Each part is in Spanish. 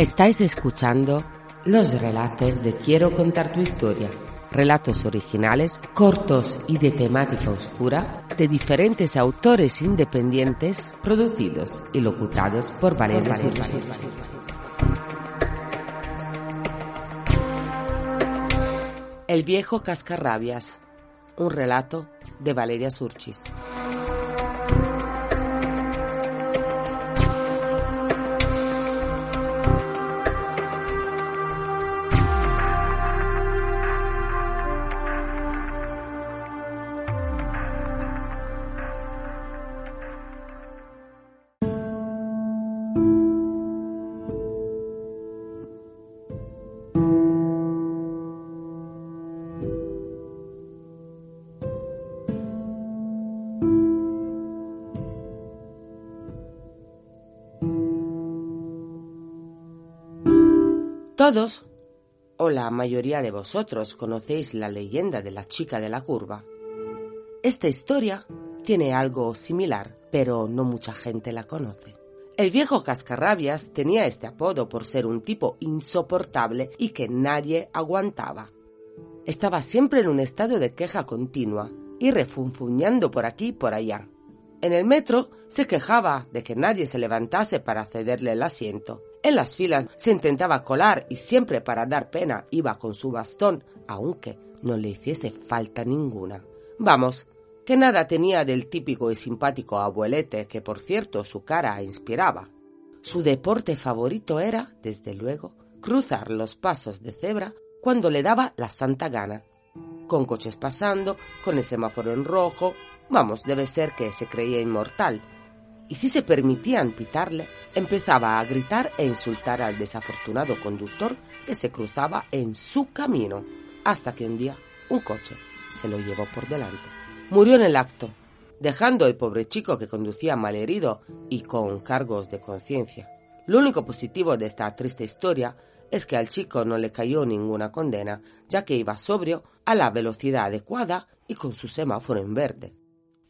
Estáis escuchando los relatos de Quiero contar tu historia. Relatos originales, cortos y de temática oscura de diferentes autores independientes, producidos y locutados por Valeria. El viejo cascarrabias. Un relato de Valeria Surchis. Todos, o la mayoría de vosotros, conocéis la leyenda de la chica de la curva. Esta historia tiene algo similar, pero no mucha gente la conoce. El viejo Cascarrabias tenía este apodo por ser un tipo insoportable y que nadie aguantaba. Estaba siempre en un estado de queja continua y refunfuñando por aquí y por allá. En el metro se quejaba de que nadie se levantase para cederle el asiento en las filas se intentaba colar y siempre para dar pena iba con su bastón, aunque no le hiciese falta ninguna. Vamos, que nada tenía del típico y simpático abuelete que por cierto su cara inspiraba. Su deporte favorito era, desde luego, cruzar los pasos de cebra cuando le daba la santa gana. Con coches pasando, con el semáforo en rojo, vamos, debe ser que se creía inmortal, y si se permitían pitarle, empezaba a gritar e insultar al desafortunado conductor que se cruzaba en su camino, hasta que un día un coche se lo llevó por delante. Murió en el acto, dejando el pobre chico que conducía malherido y con cargos de conciencia. Lo único positivo de esta triste historia es que al chico no le cayó ninguna condena, ya que iba sobrio, a la velocidad adecuada y con su semáforo en verde.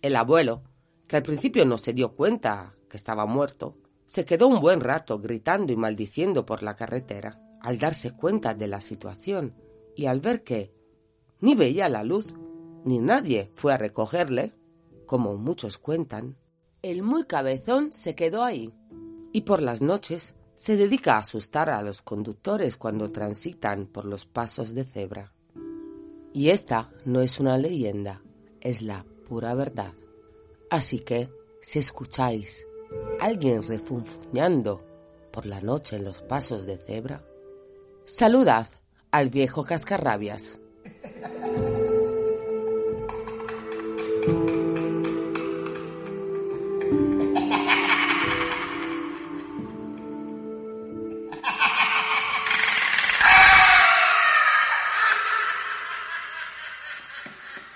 El abuelo, que al principio no se dio cuenta que estaba muerto, se quedó un buen rato gritando y maldiciendo por la carretera. Al darse cuenta de la situación y al ver que ni veía la luz, ni nadie fue a recogerle, como muchos cuentan, el muy cabezón se quedó ahí y por las noches se dedica a asustar a los conductores cuando transitan por los pasos de cebra. Y esta no es una leyenda, es la pura verdad. Así que, si escucháis a alguien refunfuñando por la noche en los pasos de cebra, saludad al viejo cascarrabias.